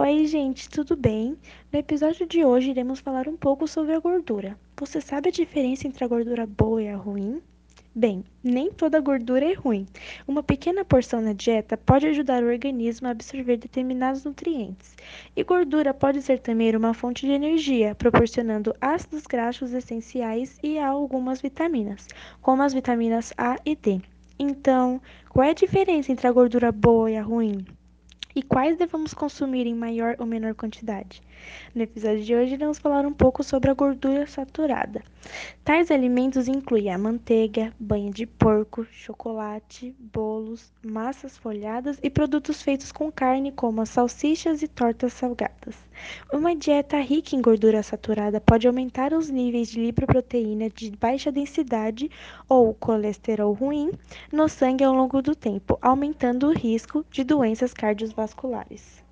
Oi, gente, tudo bem? No episódio de hoje iremos falar um pouco sobre a gordura. Você sabe a diferença entre a gordura boa e a ruim? Bem, nem toda gordura é ruim. Uma pequena porção na dieta pode ajudar o organismo a absorver determinados nutrientes. E gordura pode ser também uma fonte de energia, proporcionando ácidos graxos essenciais e algumas vitaminas, como as vitaminas A e D. Então, qual é a diferença entre a gordura boa e a ruim? E quais devemos consumir em maior ou menor quantidade. No episódio de hoje, vamos falar um pouco sobre a gordura saturada. Tais alimentos incluem a manteiga, banha de porco, chocolate, bolos, massas folhadas e produtos feitos com carne, como as salsichas e tortas salgadas. Uma dieta rica em gordura saturada pode aumentar os níveis de lipoproteína de baixa densidade ou colesterol ruim no sangue ao longo do tempo, aumentando o risco de doenças cardiovasculares.